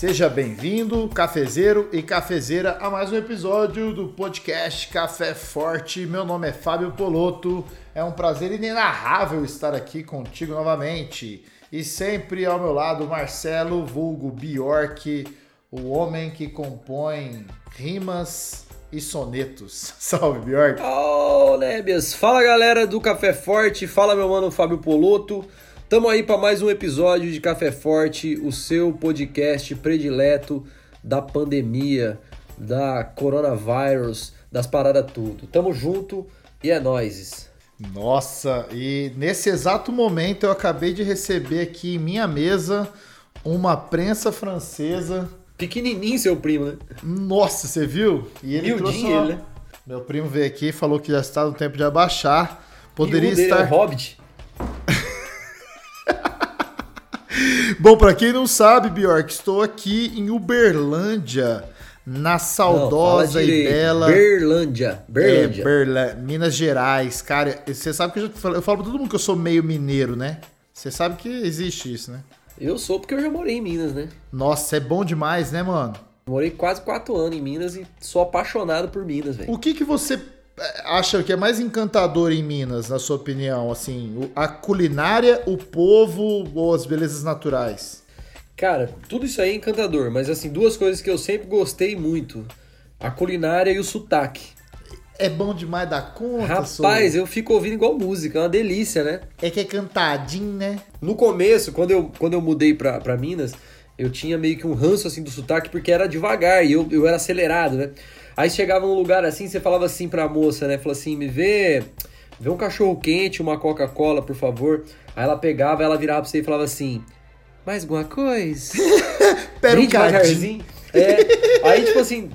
Seja bem-vindo, cafezeiro e cafezeira, a mais um episódio do podcast Café Forte. Meu nome é Fábio Poloto. É um prazer inenarrável estar aqui contigo novamente. E sempre ao meu lado, Marcelo Vulgo Bjork, o homem que compõe rimas e sonetos. Salve, Bjork! Oh, Nébias! Fala, galera do Café Forte. Fala, meu mano Fábio Poloto. Tamo aí para mais um episódio de Café Forte, o seu podcast predileto da pandemia, da coronavírus, das paradas tudo. Tamo junto e é nóis. Nossa, e nesse exato momento eu acabei de receber aqui em minha mesa uma prensa francesa. Pequenininho seu primo, né? Nossa, você viu? E ele trouxe uma... ele, né? Meu primo veio aqui e falou que já está no tempo de abaixar. Poderia estar. É Hobbit. Bom, para quem não sabe, Bjork, estou aqui em Uberlândia, na saudosa não, e bela. Berlândia. Berlândia. É, Berla... Minas Gerais. Cara, você sabe que eu, já falo, eu falo pra todo mundo que eu sou meio mineiro, né? Você sabe que existe isso, né? Eu sou porque eu já morei em Minas, né? Nossa, é bom demais, né, mano? Morei quase quatro anos em Minas e sou apaixonado por Minas, velho. O que que você acha que é mais encantador em Minas, na sua opinião? Assim, a culinária, o povo ou as belezas naturais? Cara, tudo isso aí é encantador, mas assim, duas coisas que eu sempre gostei muito: a culinária e o sotaque. É bom demais da conta, Rapaz, eu fico ouvindo igual música, é uma delícia, né? É que é cantadinho, né? No começo, quando eu, quando eu mudei pra, pra Minas, eu tinha meio que um ranço assim do sotaque porque era devagar e eu, eu era acelerado, né? Aí chegava num lugar assim, você falava assim pra moça, né? Falou assim: me vê, vê um cachorro quente, uma Coca-Cola, por favor. Aí ela pegava, ela virava pra você e falava assim: mais alguma coisa? Pera um devagarzinho. É, aí, tipo assim.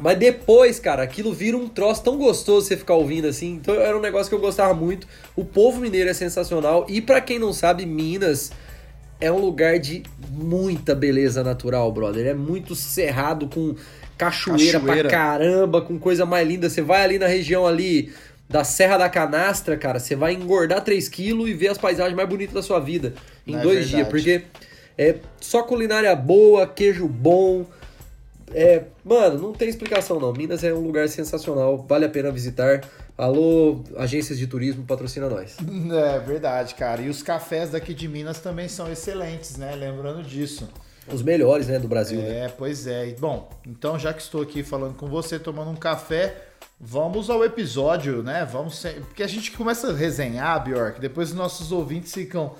Mas depois, cara, aquilo vira um troço tão gostoso você ficar ouvindo assim. Então era um negócio que eu gostava muito. O povo mineiro é sensacional. E para quem não sabe, Minas é um lugar de muita beleza natural, brother. É muito cerrado com cachoeira, cachoeira pra caramba, com coisa mais linda. Você vai ali na região ali da Serra da Canastra, cara, você vai engordar 3 quilos e ver as paisagens mais bonitas da sua vida em Não é dois é dias. Porque é só culinária boa, queijo bom. É, mano, não tem explicação não. Minas é um lugar sensacional, vale a pena visitar. Alô, agências de turismo, patrocina nós. É verdade, cara. E os cafés daqui de Minas também são excelentes, né? Lembrando disso. Os melhores, né, do Brasil. É, né? pois é. Bom, então já que estou aqui falando com você, tomando um café, vamos ao episódio, né? Vamos porque a gente começa a resenhar, Bjork, depois os nossos ouvintes ficam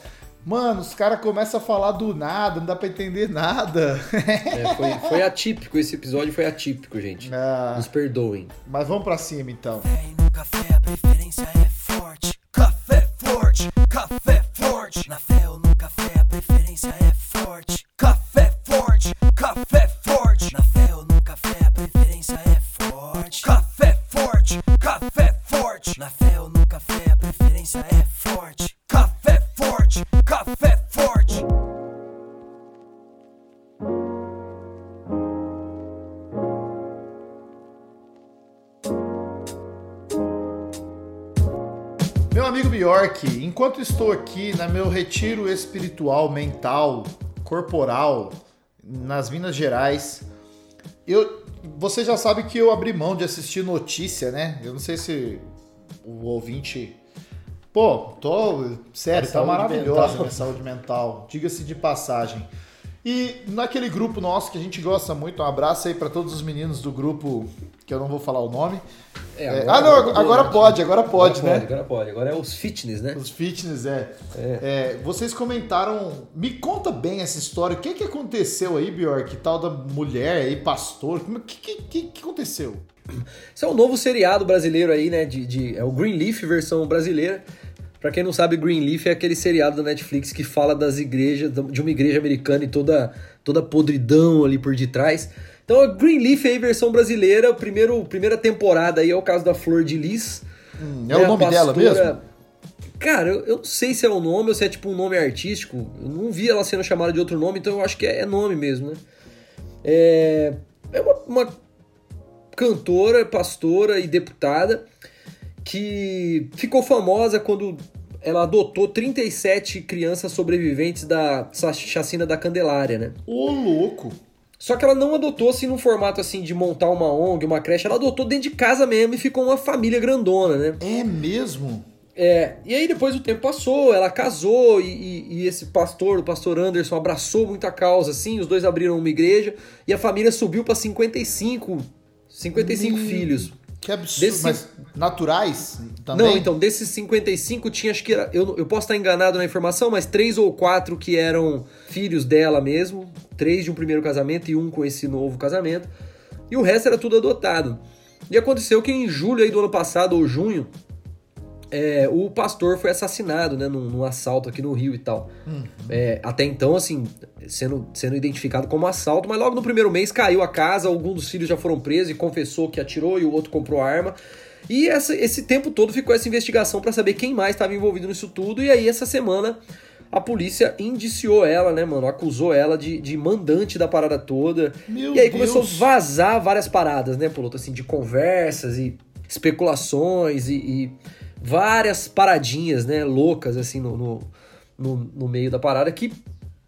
Mano, os caras começam a falar do nada, não dá pra entender nada. É, foi, foi, atípico, esse episódio foi atípico, gente. Ah, Nos perdoem. Mas vamos pra cima então. No café a preferência é forte. Café forte, café forte. Na fé ou no café a preferência é forte. Estou aqui no meu retiro espiritual, mental, corporal nas Minas Gerais. Eu, você já sabe que eu abri mão de assistir notícia, né? Eu não sei se o ouvinte. Pô, tô. Sério, tá maravilhosa mental. minha saúde mental. Diga-se de passagem. E naquele grupo nosso que a gente gosta muito, um abraço aí para todos os meninos do grupo, que eu não vou falar o nome. É, é agora, ah, não, agora, agora pode, agora pode, agora né? Pode, agora pode, agora é os fitness, né? Os fitness, é. é. é vocês comentaram, me conta bem essa história, o que que aconteceu aí, Bjork, tal da mulher aí, pastor, o que, que, que, que aconteceu? Isso é um novo seriado brasileiro aí, né, de, de é o Greenleaf versão brasileira, Pra quem não sabe, Greenleaf é aquele seriado da Netflix que fala das igrejas, de uma igreja americana e toda, toda podridão ali por detrás. Então, a Greenleaf aí, versão brasileira, primeiro, primeira temporada aí é o caso da Flor de Lis. Hum, é, é o nome pastora... dela mesmo? Cara, eu, eu, não sei se é o nome ou se é tipo um nome artístico. Eu não vi ela sendo chamada de outro nome, então eu acho que é, é nome mesmo, né? É, é uma, uma cantora, pastora e deputada que ficou famosa quando ela adotou 37 crianças sobreviventes da chacina da Candelária, né? Ô, louco. Só que ela não adotou assim num formato assim de montar uma ONG, uma creche, ela adotou dentro de casa mesmo e ficou uma família grandona, né? É mesmo? É, e aí depois o tempo passou, ela casou e, e- e esse pastor, o pastor Anderson, abraçou muita causa, assim, os dois abriram uma igreja e a família subiu pra 55, 55 Meu filhos. Que absurdo. Desse- Mas naturais também? Não, então, desses 55 tinha, acho que era, eu, eu posso estar enganado na informação, mas três ou quatro que eram filhos dela mesmo, três de um primeiro casamento e um com esse novo casamento, e o resto era tudo adotado. E aconteceu que em julho aí do ano passado, ou junho, é, o pastor foi assassinado, né, num, num assalto aqui no Rio e tal. É, até então, assim, sendo, sendo identificado como assalto, mas logo no primeiro mês caiu a casa, algum dos filhos já foram presos e confessou que atirou e o outro comprou arma. E essa- esse tempo todo ficou essa investigação pra saber quem mais estava envolvido nisso tudo. E aí, essa semana, a polícia indiciou ela, né, mano? Acusou ela de, de mandante da parada toda. Meu e aí começou a Deus. vazar várias paradas, né, Poloto? Assim, de conversas e especulações e, e várias paradinhas, né, loucas, assim, no, no, no, no meio da parada que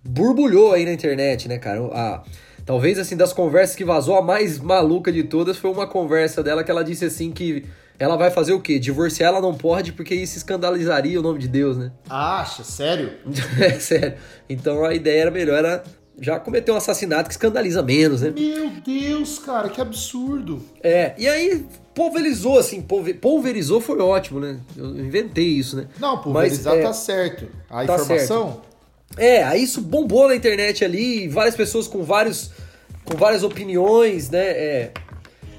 borbulhou aí na internet, né, cara? A, talvez, assim, das conversas que vazou, a mais maluca de todas foi uma conversa dela que ela disse assim que ela vai fazer o quê? Divorciar ela não pode porque isso escandalizaria o nome de Deus, né? Acha? Sério? É sério. Então a ideia era melhor era já cometer um assassinato que escandaliza menos, né? Meu Deus, cara, que absurdo. É, e aí pulverizou, assim, pulver- pulverizou foi ótimo, né? Eu inventei isso, né? Não, pulverizar Mas, é, tá certo. A tá informação? É, aí isso bombou na internet ali, várias pessoas com vários com várias opiniões, né, é,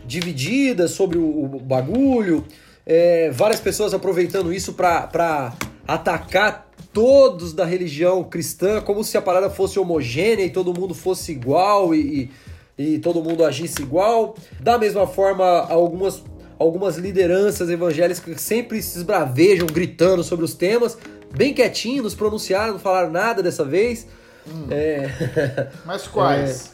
divididas sobre o, o bagulho, é, várias pessoas aproveitando isso pra atacar todos da religião cristã, como se a parada fosse homogênea e todo mundo fosse igual e, e, e todo mundo agisse igual. Da mesma forma, algumas algumas lideranças evangélicas que sempre se esbravejam gritando sobre os temas, bem quietinho, nos pronunciaram, não falaram nada dessa vez. É... Mas quais?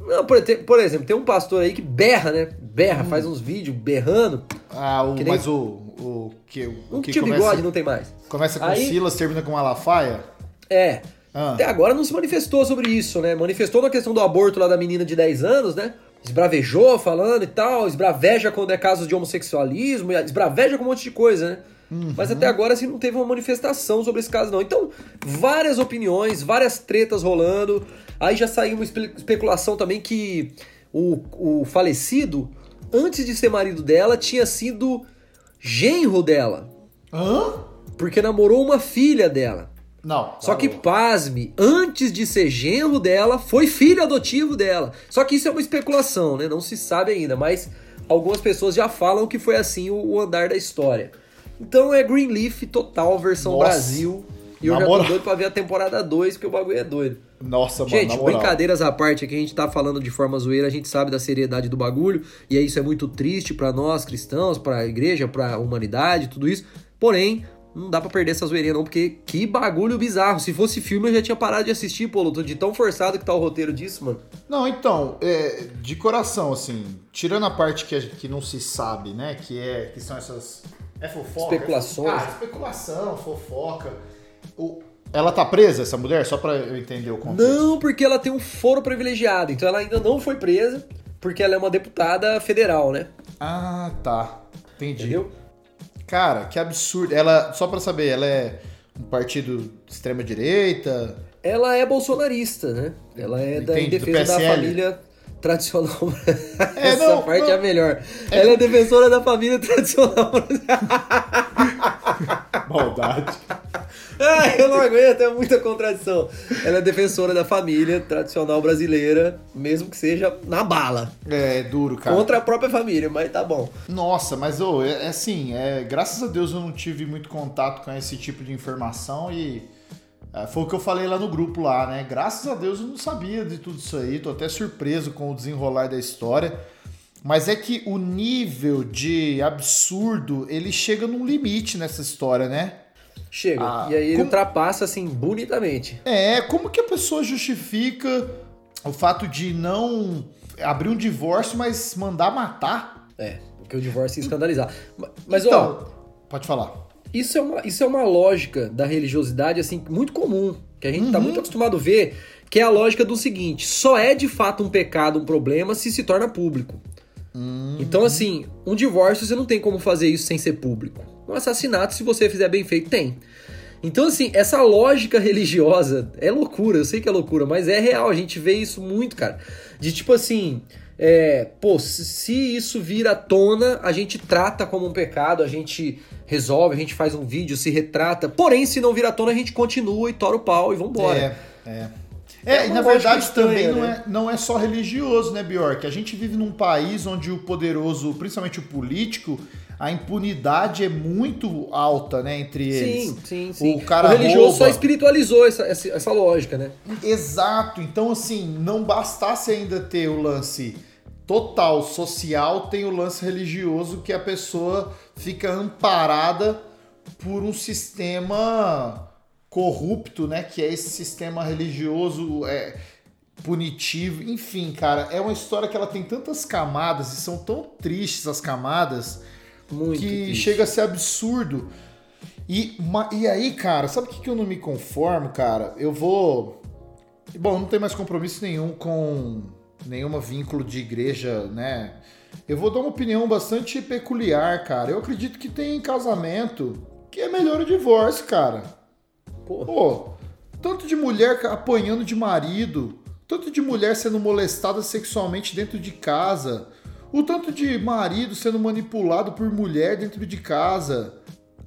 Não, por, exemplo, tem um pastor aí que berra, né? Berra, faz uns vídeos berrando. Ah, o, nem- mas o, o que, o Um que tio começa, bigode não tem mais. começa com Aí- Silas, termina com Malafaia? É. Ah. Até agora não se manifestou sobre isso, né? Manifestou na questão do aborto lá da menina de 10 anos, né? Esbravejou falando e tal, esbraveja quando é caso de homossexualismo, esbraveja com um monte de coisa, né? Mas até agora, assim, não teve uma manifestação sobre esse caso, não. Então, várias opiniões, várias tretas rolando. Aí já saiu uma espe- especulação também que o, o falecido, antes de ser marido dela, tinha sido genro dela. Hã? Porque namorou uma filha dela. Não. Só que, parou. pasme, antes de ser genro dela, foi filho adotivo dela. Só que isso é uma especulação, né? Não se sabe ainda, mas algumas pessoas já falam que foi assim o, o andar da história. Então é Greenleaf total, versão Nossa. Brasil. E eu Na já tô moral. doido pra ver a temporada 2, porque o bagulho é doido. Nossa, mano, Gente, na moral. brincadeiras à parte aqui, a gente tá falando de forma zoeira, a gente sabe da seriedade do bagulho, e aí isso é muito triste pra nós cristãos, pra igreja, pra humanidade, tudo isso. Porém, não dá pra perder essa zoeirinha não, porque que bagulho bizarro. Se fosse filme, eu já tinha parado de assistir, pô, Luto, de tão forçado que tá o roteiro disso, mano. Não, então, é, de coração, assim, tirando a parte que, a que não se sabe, né? Que, é, que são essas. É fofoca? Especulações. Ah, especulação, fofoca. O- ela tá presa, essa mulher? Só pra eu entender o contexto. Não, porque ela tem um foro privilegiado, então ela ainda não foi presa, porque ela é uma deputada federal, né? Ah, tá. Entendi. Entendeu? Cara, que absurdo. Ela, só pra saber, ela é um partido de extrema direita. Ela é bolsonarista, né? Ela é da, Entendi, defesa da família tradicional. É, Essa não, parte não. é a melhor. Ela é defensora da família tradicional. Maldade. Ai, eu não aguento, é muita contradição. Ela é defensora da família tradicional brasileira, mesmo que seja na bala. É, é duro, cara. Contra a própria família, mas tá bom. Nossa, mas ô, é, é assim, é, graças a Deus eu não tive muito contato com esse tipo de informação e é, foi o que eu falei lá no grupo lá, né? Graças a Deus eu não sabia de tudo isso aí, tô até surpreso com o desenrolar da história. Mas é que o nível de absurdo, ele chega num limite nessa história, né? Chega. Ah, e aí ele como- ultrapassa, assim, bonitamente. É, como que a pessoa justifica o fato de não abrir um divórcio, mas mandar matar? É, porque o divórcio ia escandalizar. Ma- Mas, ó, então, pode falar. isso é uma, isso é uma lógica da religiosidade, assim, muito comum, que a gente tá muito acostumado a ver, que é a lógica do seguinte: só é de fato um pecado, um problema, se se torna público. Então, assim, um divórcio você não tem como fazer isso sem ser público. Um assassinato, se você fizer bem feito, tem. Então, assim, essa lógica religiosa é loucura, eu sei que é loucura, mas é real, a gente vê isso muito, cara. De tipo assim, é, pô, se, se isso vir à tona, a gente trata como um pecado, a gente resolve, a gente faz um vídeo, se retrata. Porém, se não vir à tona, a gente continua e tora o pau e vambora. É, é. É, e na verdade também não, né? é, não é só religioso, né, Bjork? A gente vive num país onde o poderoso, principalmente o político, a impunidade é muito alta, né, entre eles. Sim, sim, sim. O cara religioso rouba. só espiritualizou essa, essa, essa lógica, né? Exato. Então, assim, não bastasse ainda ter o lance total social, tem o lance religioso que a pessoa fica amparada por um sistema corrupto, né? Que é esse sistema religioso é, punitivo. Enfim, cara, é uma história que ela tem tantas camadas e são tão tristes as camadas Muito. que triste. chega a ser absurdo. E, ma- e aí, cara, sabe o que, que eu não me conformo, cara? Eu vou. Bom, não tem mais compromisso nenhum com nenhuma vínculo de igreja, né? Eu vou dar uma opinião bastante peculiar, cara. Eu acredito que tem casamento que é melhor o divórcio, cara. Pô, Pô, tanto de mulher apanhando de marido, tanto de mulher sendo molestada sexualmente dentro de casa, o tanto de marido sendo manipulado por mulher dentro de casa.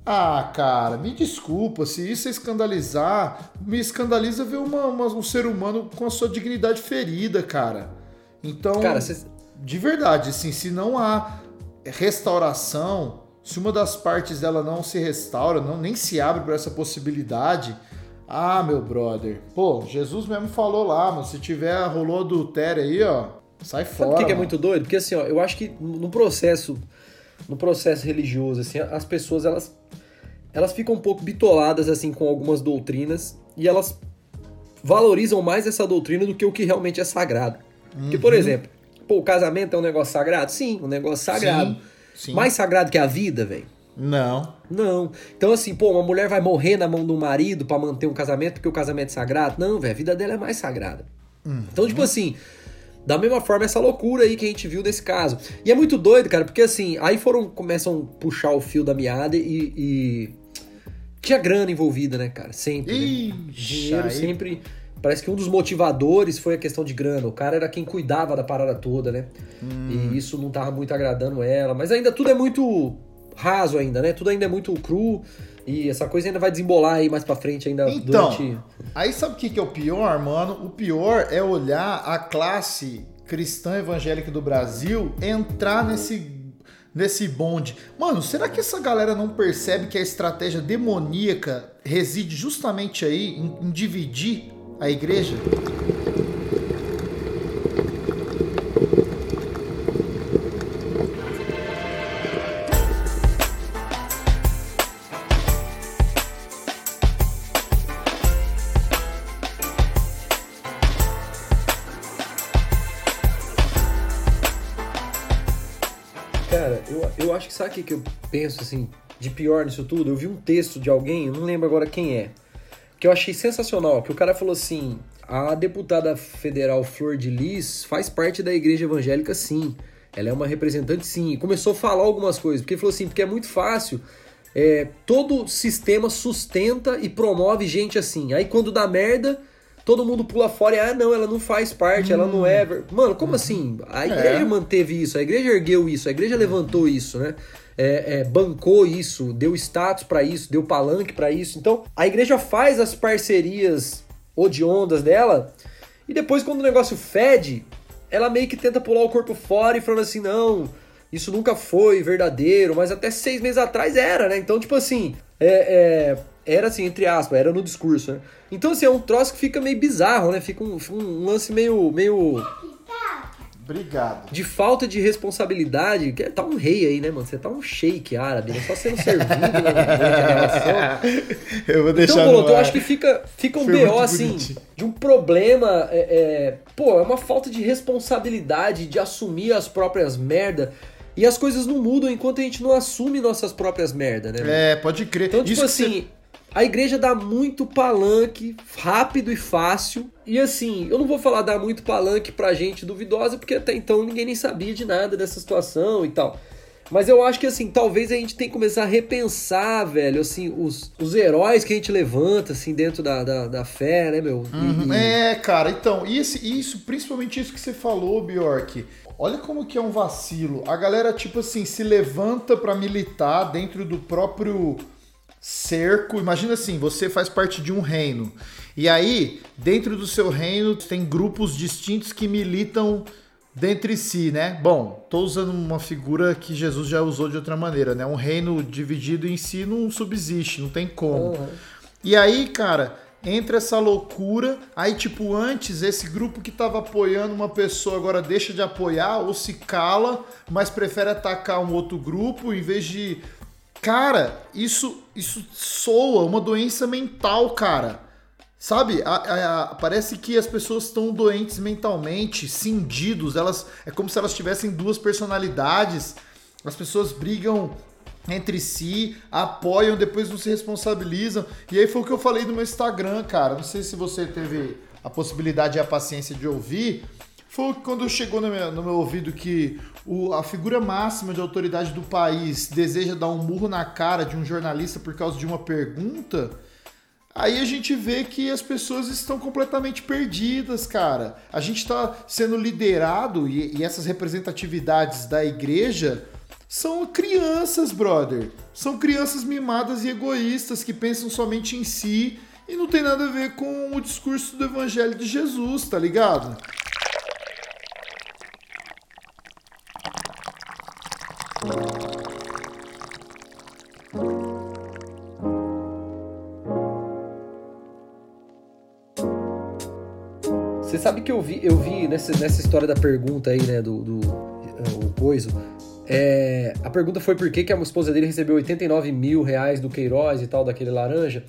Ah, cara, me desculpa, se isso é escandalizar, me escandaliza ver uma- uma- um ser humano com a sua dignidade ferida, cara. Então, cara, cês- de verdade, assim, se não há restauração, se uma das partes dela não se restaura, não nem se abre para essa possibilidade, ah, meu brother, pô, Jesus mesmo falou lá, mano, se tiver rolou adultério aí, ó, sai Sabe fora. o que, que é muito doido? Porque assim, ó, eu acho que no processo, no processo religioso, assim, as pessoas elas, elas ficam um pouco bitoladas assim com algumas doutrinas e elas valorizam mais essa doutrina do que o que realmente é sagrado. Porque, Uhum. por exemplo, pô, o casamento é um negócio sagrado? Sim, um negócio sagrado. Sim, sim. Mais sagrado que a vida, velho? Não. Não. Então, assim, pô, uma mulher vai morrer na mão um marido pra manter um casamento porque o casamento é sagrado? Não, velho, a vida dela é mais sagrada. Então, tipo assim, da mesma forma, essa loucura aí que a gente viu nesse caso. E é muito doido, cara, porque assim, aí foram, começam a puxar o fio da meada e. e... Tinha grana envolvida, né, cara? Sempre. Ih, né? Dinheiro aí- sempre. Parece que um dos motivadores foi a questão de grana. O cara era quem cuidava da parada toda, né? Hum. E isso não tava muito agradando ela. Mas ainda tudo é muito raso ainda, né? Tudo ainda é muito cru. E essa coisa ainda vai desembolar aí mais pra frente ainda Então, durante. aí sabe o que, que é o pior, mano? O pior é olhar a classe cristã evangélica do Brasil entrar nesse, nesse bonde. Mano, será que essa galera não percebe que a estratégia demoníaca reside justamente aí em, em dividir a igreja? Cara, eu, eu acho que sabe o que, eu penso assim, de pior nisso tudo? Eu vi um texto de alguém, eu não lembro agora quem é, que eu achei sensacional, que o cara falou assim: a deputada federal Flor de Lis faz parte da igreja evangélica, sim. Ela é uma representante, sim. E começou a falar algumas coisas, porque ele falou assim: porque é muito fácil. é, todo sistema sustenta e promove gente assim. Aí quando dá merda, todo mundo pula fora e, ah, não, ela não faz parte, ela não é. ver-". Mano, como assim? A igreja manteve isso, a igreja ergueu isso, a igreja levantou isso, né? É, é, bancou isso, deu status pra isso, deu palanque pra isso. Então, a igreja faz as parcerias odiondas dela e depois, quando o negócio fede, ela meio que tenta pular o corpo fora e falando assim: não, isso nunca foi verdadeiro, mas até seis meses atrás era, né? Então, tipo assim, é, é, era assim, entre aspas, era no discurso, né? Então, assim, é um troço que fica meio bizarro, né? Fica um, um lance meio, meio Obrigado. de falta de responsabilidade. Que Tá um rei aí, né, mano? Você tá um shake árabe, né? Só sendo servido né, durante a relação. Eu vou deixar Então, Boloto, eu acho que fica, fica um Foi BO, assim, bonitinho. de um problema. É, é, pô, é uma falta de responsabilidade de assumir as próprias merda. E as coisas não mudam enquanto a gente não assume nossas próprias merdas, né? É, pode crer. Então, tipo Isso que assim, a igreja dá muito palanque, rápido e fácil. E assim, eu não vou falar dar muito palanque pra gente duvidosa, porque até então ninguém nem sabia de nada dessa situação e tal. Mas eu acho que assim, talvez a gente tenha que começar a repensar, velho, assim, os, os heróis que a gente levanta, assim, dentro da, da, da fé, né, meu? E- Uhum. e- É, cara, então, isso, isso, principalmente isso que você falou, Bjork. Olha como que é um vacilo. A galera, tipo assim, se levanta pra militar dentro do próprio cerco. Imagina assim, você faz parte de um reino. E aí, dentro do seu reino, tem grupos distintos que militam dentre si, né? Bom, tô usando uma figura que Jesus já usou de outra maneira, né? Um reino dividido em si não subsiste, não tem como. Uhum. E aí, cara, entra essa loucura. Aí, tipo, antes, esse grupo que tava apoiando uma pessoa agora deixa de apoiar ou se cala, mas prefere atacar um outro grupo em vez de. Cara, isso, isso soa uma doença mental, cara. Sabe? A- a- a- parece que as pessoas estão doentes mentalmente, cindidos. Elas é como se elas tivessem duas personalidades. As pessoas brigam entre si, apoiam, depois não se responsabilizam. E aí foi o que eu falei no meu Instagram, cara. Não sei se você teve a possibilidade e a paciência de ouvir. Foi quando chegou no meu, no meu ouvido que o- a figura máxima de autoridade do país deseja dar um murro na cara de um jornalista por causa de uma pergunta. Aí a gente vê que as pessoas estão completamente perdidas, cara. A gente está sendo liderado e, e essas representatividades da igreja são crianças, brother. São crianças mimadas e egoístas que pensam somente em si e não tem nada a ver com o discurso do evangelho de Jesus, tá ligado? Você sabe que eu vi, eu vi nessa, nessa história da pergunta aí, né, do, do é, o coiso. É, a pergunta foi por que, que a esposa dele recebeu 89 mil reais do Queiroz e tal, daquele laranja.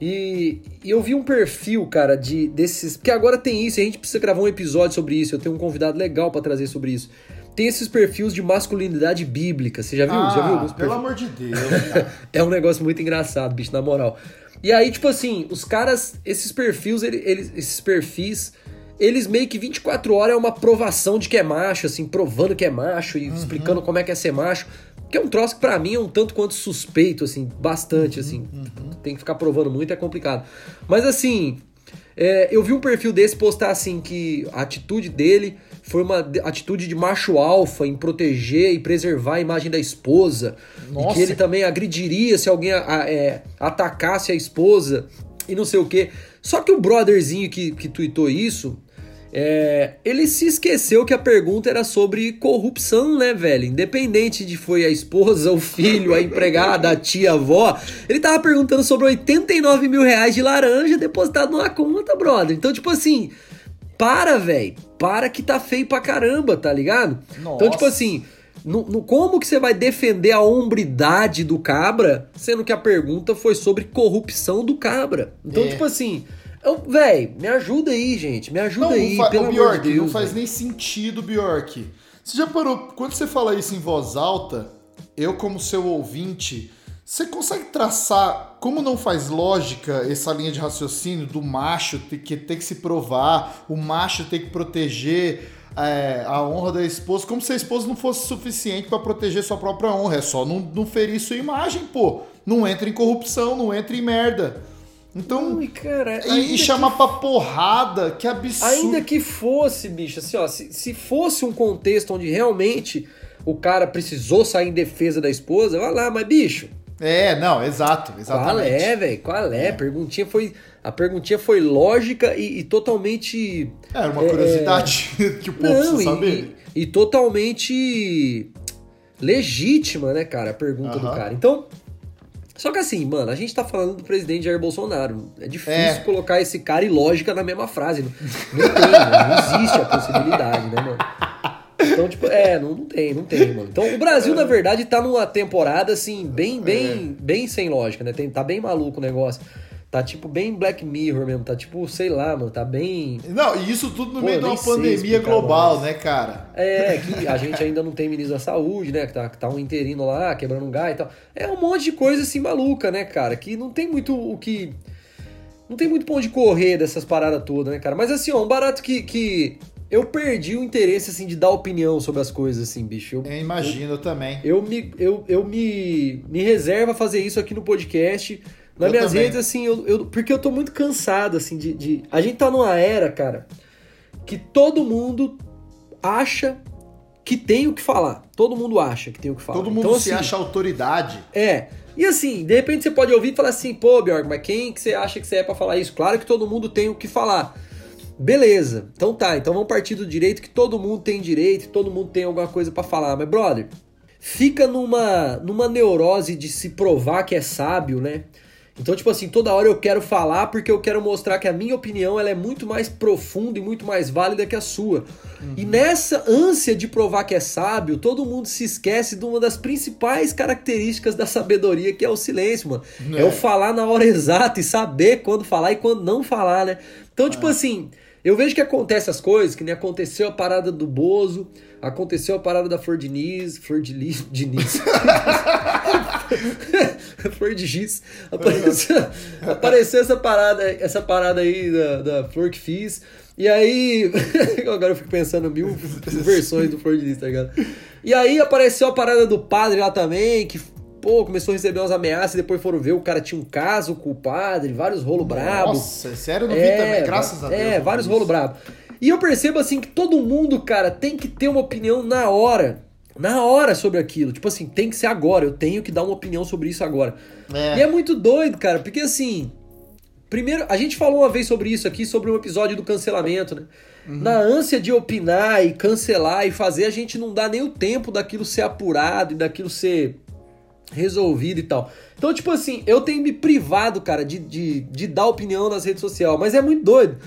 E, e eu vi um perfil, cara, de desses. Porque agora tem isso, a gente precisa gravar um episódio sobre isso. Eu tenho um convidado legal pra trazer sobre isso. Tem esses perfis de masculinidade bíblica. Você já viu? já viu Ah, alguns pelo perfis? amor de Deus. É um negócio muito engraçado, bicho, na moral. E aí, tipo assim, os caras, esses perfis, ele- eles, esses perfis, eles meio que 24 horas é uma provação de que é macho, assim, provando que é macho e explicando como é que é ser macho. Que é um troço que pra mim é um tanto quanto suspeito, assim, bastante, assim. Tem que ficar provando muito, é complicado. Mas assim, é, eu vi um perfil desse postar assim que a atitude dele foi uma de- atitude de macho alfa em proteger e preservar a imagem da esposa. E Nossa. que ele também agrediria se alguém a- é, atacasse a esposa e não sei o quê. Só que o brotherzinho que, que tweetou isso, é, ele se esqueceu que a pergunta era sobre corrupção, né, velho? Independente de foi a esposa, o filho, a empregada, a tia, a avó. Ele tava perguntando sobre 89 mil reais de laranja depositado numa conta, brother. Então, tipo assim, para, velho. Para que tá feio pra caramba, tá ligado? Então, Nossa. tipo assim, no, no- como que você vai defender a hombridade do cabra, sendo que a pergunta foi sobre corrupção do cabra? Então, É. tipo assim, eu, véi, me ajuda aí, gente. Me ajuda Não, aí, não pelo Bjork, de Deus. não faz nem sentido, Bjork. Você já parou? Quando você fala isso em voz alta, eu, como seu ouvinte, você consegue traçar como não faz lógica essa linha de raciocínio do macho ter que, ter que se provar, o macho ter que proteger é, a honra da esposa, como se a esposa não fosse suficiente pra proteger sua própria honra. É só não, não ferir sua imagem, pô. Não entra em corrupção, não entra em merda. Então, Ui, cara, e, e chamar pra porrada, que absurdo. Ainda que fosse, bicho, assim, ó, se, se fosse um contexto onde realmente o cara precisou sair em defesa da esposa, vai lá, mas bicho, É, não, exato, qual exatamente. é, velho? Qual é? A perguntinha foi, a perguntinha foi lógica e, e totalmente Era uma curiosidade que o povo não, precisa e, saber. e, e totalmente legítima, né, cara, a pergunta do Aham. cara. Então, só que assim, mano, a gente tá falando do presidente Jair Bolsonaro. É difícil É. colocar esse cara e lógica na mesma frase. Não, não tem, mano, não existe a possibilidade, né, mano? Então, tipo, é, não, não tem, não tem, mano. Então, o Brasil, na verdade, tá numa temporada, assim, bem, bem, bem sem lógica, né? Tem, tá bem maluco o negócio. Tá tipo bem Black Mirror mesmo, tá tipo, sei lá, mano, tá bem. Não, e isso tudo no Pô, meio de uma pandemia global, mais. né, cara? É, que a gente ainda não tem ministro da saúde, né? Que tá, que tá um interino lá, quebrando um gás e tal. É um monte de coisa assim maluca, né, cara? Que não tem muito o que. Não tem muito pra onde correr dessas paradas todas, né, cara? Mas assim, ó, um barato que, que eu perdi o interesse, assim, de dar opinião sobre as coisas, assim, bicho. Eu, Eu imagino também. eu me, eu, eu me, me reservo a fazer isso aqui no podcast. Nas Eu minhas também. redes, assim, eu, eu- porque eu tô muito cansado, assim, de, de. A gente tá numa era, cara, que todo mundo acha que tem o que falar. Todo mundo acha que tem o que falar. Todo mundo Então, se assim, acha autoridade. É. E assim, de repente você pode ouvir e falar assim, pô, Bjork, mas quem que você acha que você é pra falar isso? Claro que todo mundo tem o que falar. Beleza, então tá, então vamos partir do direito que todo mundo tem direito, todo mundo tem alguma coisa pra falar. Mas, brother, fica numa, numa neurose de se provar que é sábio, né? Então, tipo assim, toda hora eu quero falar porque eu quero mostrar que a minha opinião ela é muito mais profunda e muito mais válida que a sua. E nessa ânsia de provar que é sábio, todo mundo se esquece de uma das principais características da sabedoria, que é o silêncio, mano. É, É. o falar na hora exata e saber quando falar e quando não falar, né? Então, tipo assim, eu vejo que acontece as coisas, que nem aconteceu a parada do Bozo, aconteceu a parada da Flor Diniz, Flor de Diniz. Flor de Giz. Apareceu, apareceu essa parada, essa parada aí da, da Flor que fiz. E aí. Agora eu fico pensando mil versões do Flor de Lis, tá ligado? E aí apareceu a parada do padre lá também, que. Pô, começou a receber umas ameaças, depois foram ver, o cara tinha um caso com o padre, vários rolos brabos. Nossa, sério, eu não vi também, graças a Deus. É, vários vi rolos bravos. E eu percebo assim que todo mundo, cara, tem que ter uma opinião na hora. Na hora sobre aquilo. Tipo assim, tem que ser agora. Eu tenho que dar uma opinião sobre isso agora. É. E é muito doido, cara, porque assim. Primeiro, a gente falou uma vez sobre isso aqui, sobre um episódio do cancelamento, né? Uhum. Na ânsia de opinar e cancelar e fazer, a gente não dá nem o tempo daquilo ser apurado e daquilo ser resolvido e tal. Então, tipo assim, eu tenho me privado, cara, de, de, de dar opinião nas redes sociais, mas é muito doido.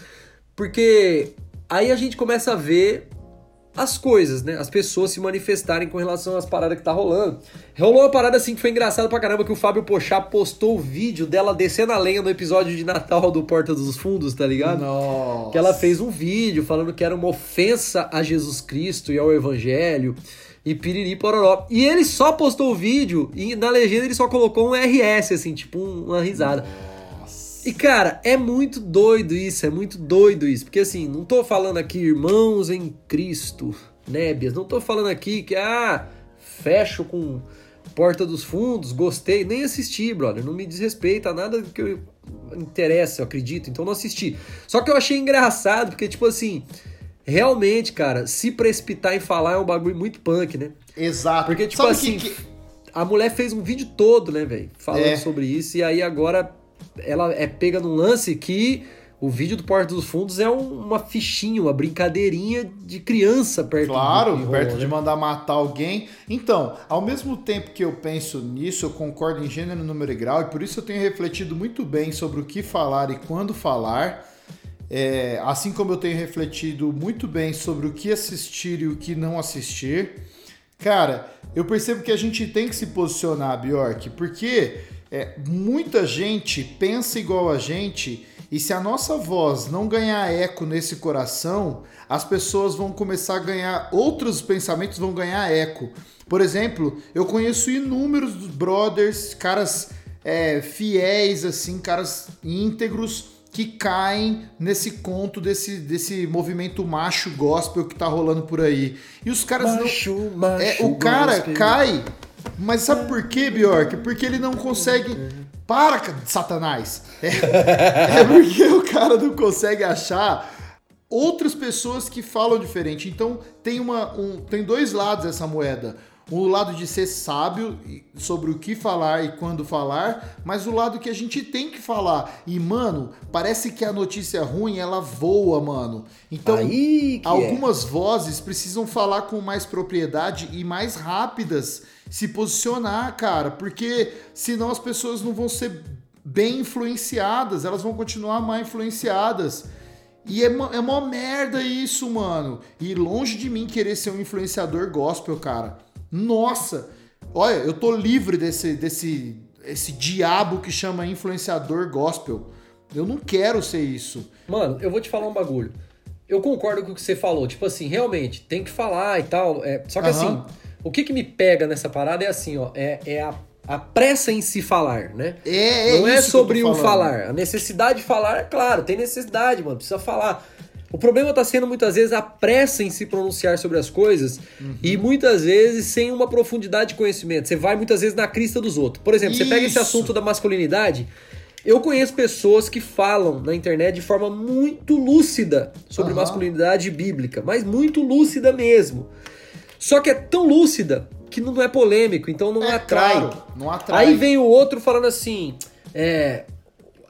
Porque aí a gente começa a ver as coisas, né? As pessoas se manifestarem com relação às paradas que tá rolando. Rolou uma parada assim que foi engraçado pra caramba que o Fábio Pochá postou o vídeo dela descendo a lenha no episódio de Natal do Porta dos Fundos, tá ligado? Nossa. Que ela fez um vídeo falando que era uma ofensa a Jesus Cristo e ao Evangelho. E piriri pororó. E ele só postou o vídeo e na legenda ele só colocou um RS, assim, tipo um- uma risada. E cara, é muito doido isso, é muito doido isso. Porque assim, não tô falando aqui irmãos em Cristo, nébias. Não tô falando aqui que, ah, fecho com Porta dos Fundos, gostei. Nem assisti, brother. Não me desrespeita nada que eu interessa, eu acredito. Então não assisti. Só que eu achei engraçado, porque tipo assim, realmente, cara, se precipitar em falar é um bagulho muito punk, né? Exato. Porque, tipo Sabe assim, que- que- a mulher fez um vídeo todo, né, velho? Falando É. sobre isso. E aí agora ela é pega num lance que o vídeo do Porta dos Fundos é um- uma fichinha, uma brincadeirinha de criança perto Claro, do perto rolou, de né? mandar matar alguém. Então, ao mesmo tempo que eu penso nisso, eu concordo em gênero, número e grau, e por isso eu tenho refletido muito bem sobre o que falar e quando falar. É, assim como eu tenho refletido muito bem sobre o que assistir e o que não assistir. Cara, eu percebo que a gente tem que se posicionar, Bjork, porque é, muita gente pensa igual a gente e se a nossa voz não ganhar eco nesse coração, as pessoas vão começar a ganhar, outros pensamentos vão ganhar eco. Por exemplo, eu conheço inúmeros brothers, caras é, fiéis, assim, caras íntegros, que caem nesse conto desse, desse movimento macho gospel que tá rolando por aí. E os caras não. Macho, macho, É, o cara gospel. cai, mas sabe por quê, Bjork? Porque ele não consegue. Para, Satanás! É, é porque o cara não consegue achar outras pessoas que falam diferente. Então tem, uma, um, tem dois lados essa moeda. O lado de ser sábio sobre o que falar e quando falar, mas o lado que a gente tem que falar. E, mano, parece que a notícia ruim ela voa, mano. Então, é. algumas vozes precisam falar com mais propriedade e mais rápidas se posicionar, cara, porque senão as pessoas não vão ser bem influenciadas, elas vão continuar mal influenciadas. E é, é mó merda isso, mano. E longe de mim querer ser um influenciador gospel, cara. Nossa! Olha, eu tô livre desse, desse esse diabo que chama influenciador gospel. Eu não quero ser isso. Mano, eu vou te falar um bagulho. Eu concordo com o que você falou. Tipo assim, realmente, tem que falar e tal. É, só que Aham. assim, o que que me pega nessa parada é assim, ó. É, é a, a pressa em se falar, né? É, é Não é sobre o falar. A necessidade de falar, é claro, tem necessidade, mano. Precisa falar. O problema tá sendo muitas vezes a pressa em se pronunciar sobre as coisas Uhum. e muitas vezes sem uma profundidade de conhecimento. Você vai muitas vezes na crista dos outros. Por exemplo, você pega esse Isso. assunto da masculinidade. Eu conheço pessoas que falam na internet de forma muito lúcida sobre Aham. masculinidade bíblica, mas muito lúcida mesmo. Só que é tão lúcida que não é polêmico, então não É atrai. claro, não atrai. Aí vem o outro falando assim: é,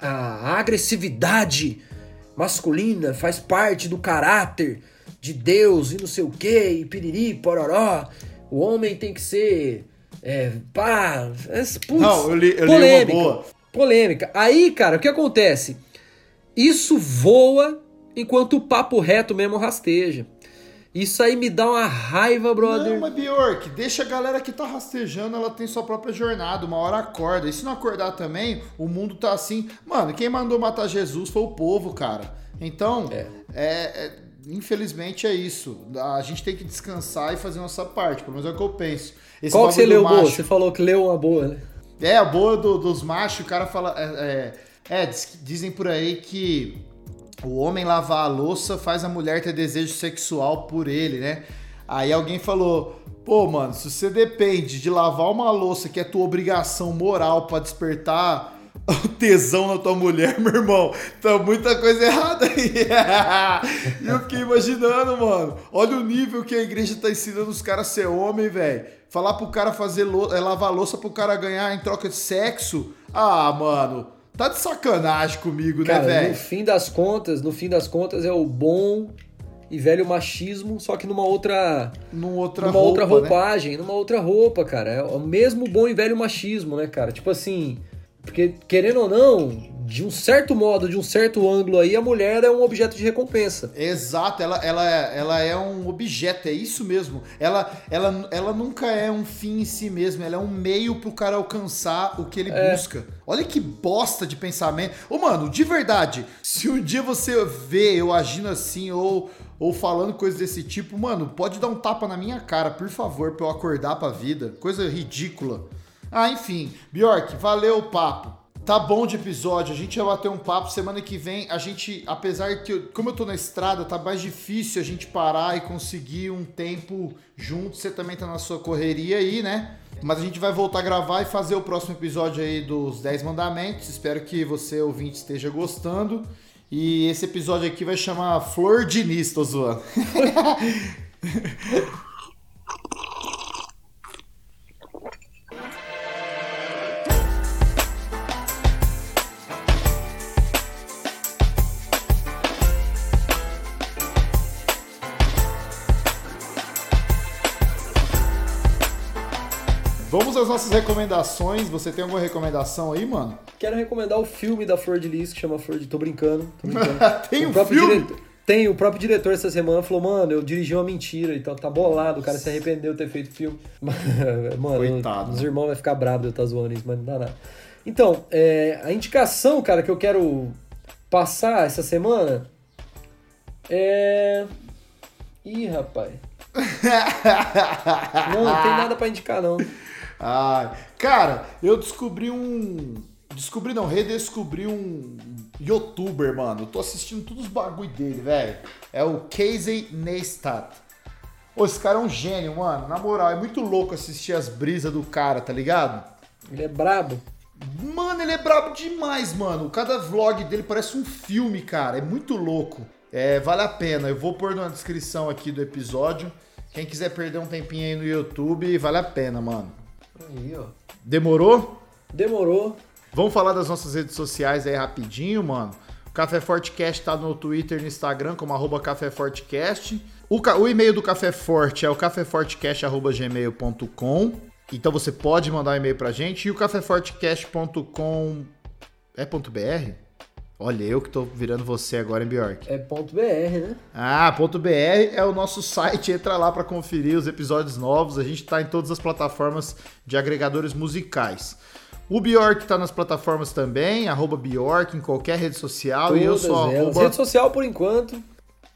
a agressividade masculina faz parte do caráter de Deus e não sei o que, e piriri, pororó. O homem tem que ser. É, pá. É, putz, Não, eu li- eu li uma polêmica. boa. Polêmica. Aí, cara, o que acontece? Isso voa enquanto o papo reto mesmo rasteja. Isso aí me dá uma raiva, brother. Não, mas Bjork, deixa a galera que tá rastejando, ela tem sua própria jornada, uma hora acorda. E se não acordar também, o mundo tá assim. Mano, quem mandou matar Jesus foi o povo, cara. Então, é. é- infelizmente é isso. A gente tem que descansar e fazer nossa parte, pelo menos é o que eu penso. Esse Qual que você leu, boa? macho- Você falou que leu uma boa, né? É, a boa do- dos machos, o cara fala. É, é, é, diz- dizem por aí que o homem lavar a louça faz a mulher ter desejo sexual por ele, né? Aí alguém falou: pô, mano, se você depende de lavar uma louça que é tua obrigação moral pra despertar o tesão na tua mulher, meu irmão, tá muita coisa errada aí. e eu fiquei imaginando, mano. Olha o nível que a igreja tá ensinando os caras a ser homem, velho. Falar pro cara fazer é, lavar louça pro cara ganhar em troca de sexo. Ah, mano. Tá de sacanagem comigo, Cara, né, no velho? fim das contas, no fim das contas é o bom e velho machismo, só que numa outra, Numa outra numa roupa, outra né? roupagem, numa outra roupa, cara. É o mesmo bom e velho machismo, né, cara? Tipo assim, porque querendo ou não, de um certo modo, de um certo ângulo aí, a mulher é um objeto de recompensa. Exato, ela, ela, ela é um objeto, é isso mesmo. Ela, ela, ela nunca é um fim em si mesma, ela é um meio pro cara alcançar o que ele É. busca. Olha que bosta de pensamento. Ô, mano, de verdade, se um dia você vê eu agindo assim ou, ou falando coisas desse tipo, mano, pode dar um tapa na minha cara, por favor, pra eu acordar pra vida. Coisa ridícula. Ah, enfim, Bjork, valeu o papo. Tá bom de episódio, a gente vai bater um papo. Semana que vem, a gente, apesar que, eu- como eu tô na estrada, tá mais difícil a gente parar e conseguir um tempo junto. Você também tá na sua correria aí, né? Mas a gente vai voltar a gravar e fazer o próximo episódio aí dos 10 mandamentos. Espero que você, ouvinte, esteja gostando. E esse episódio aqui vai chamar Flor de tô zoando. Às nossas recomendações. Você tem alguma recomendação aí, mano? Quero recomendar o filme da Flor de Lis, que chama Flor de... Tô brincando, tô brincando. Tem O um próprio filme? diretor- Tem, o próprio diretor essa semana falou, mano, eu dirigi uma mentira e tal, tá bolado, o cara se arrependeu de ter feito filme. mano, Coitado. os irmãos vão ficar bravos de eu estar zoando isso, mas não dá nada. Então, é, a indicação, cara, que eu quero passar essa semana é... Ih, rapaz. Não, não tem nada pra indicar, não. Ai, cara, eu descobri um. Descobri não, redescobri um youtuber, mano. Eu tô assistindo todos os bagulho dele, velho. É o Casey Neistat. Ô, esse cara é um gênio, mano. Na moral, é muito louco assistir as brisas do cara, tá ligado? Ele é brabo. Mano, ele é brabo demais, mano. Cada vlog dele parece um filme, cara. É muito louco. É, vale a pena. Eu vou pôr na descrição aqui do episódio. Quem quiser perder um tempinho aí no YouTube, vale a pena, mano. Aí, ó. Demorou? Demorou. Vamos falar das nossas redes sociais aí rapidinho, mano. O Café Fortecast tá no Twitter e no Instagram como arroba Café Fortecast. O, o e-mail do Café Forte é o caféfortecast.gmail.com. Então você pode mandar um e-mail pra gente. E o caféfortecast.com é ponto .br? Olha, eu que tô virando você agora em Bjork. É ponto .br, né? Ah, ponto .br é o nosso site, entra lá para conferir os episódios novos. A gente tá em todas as plataformas de agregadores musicais. O Bjork tá nas plataformas também, arroba Bjork em qualquer rede social. Todas e eu sou elas. arroba... Rede social, por enquanto.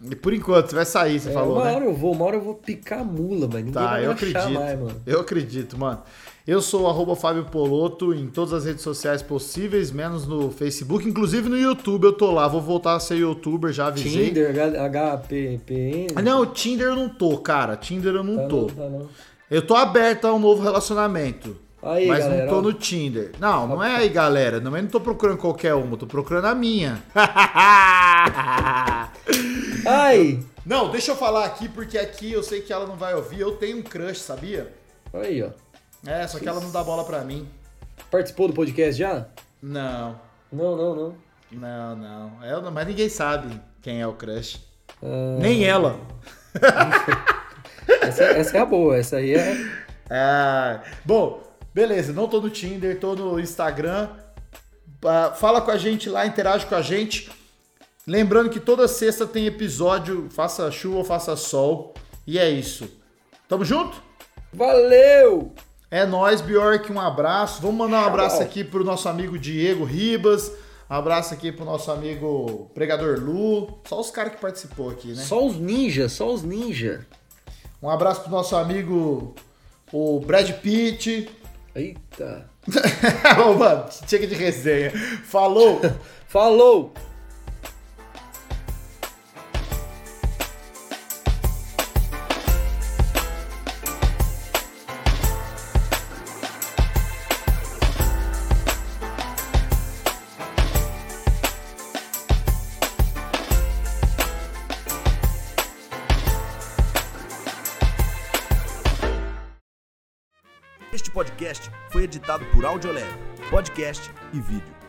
E por enquanto, vai sair, você É, falou, uma né? hora eu vou, uma hora eu vou picar a mula, mas ninguém Tá, vai eu acredito. mais, mano. Eu acredito, mano. Eu sou o Fábio Poloto em todas as redes sociais possíveis, menos no Facebook. Inclusive no YouTube eu tô lá. Vou voltar a ser youtuber, já avisei. Tinder, HPPN. Ah, Não, Tinder eu não tô, cara. Tinder eu não tá tô. não, tá não. Eu tô aberto a um novo relacionamento. Aí, mas galera, não tô no Tinder. Não, não é aí, galera. Não, eu não tô procurando qualquer uma, tô procurando a minha. Ai! não, deixa eu falar aqui, porque aqui eu sei que ela não vai ouvir. Eu tenho um crush, sabia? Aí, ó. É, só que ela não dá bola pra mim. Participou do podcast já? Não, Não, não, não. não, não. Não- mas ninguém sabe quem é o crush. Ah, Nem ela. essa, essa é a boa, essa aí é. Ah, bom, beleza. Não tô no Tinder, tô no Instagram. Ah, fala com a gente lá, interage com a gente. Lembrando que toda sexta tem episódio, faça chuva ou faça sol. E é isso. Tamo junto? Valeu! É nóis, Bjork, um abraço. Vamos mandar um abraço aqui pro nosso amigo Diego Ribas. Um abraço aqui pro nosso amigo Pregador Lu. Só os caras que participou aqui, né? Só os ninja, só os ninja. Um abraço pro nosso amigo o Brad Pitt. Eita. Ô, mano, chega de resenha. Falou! Falou! Audiolab, podcast e vídeo.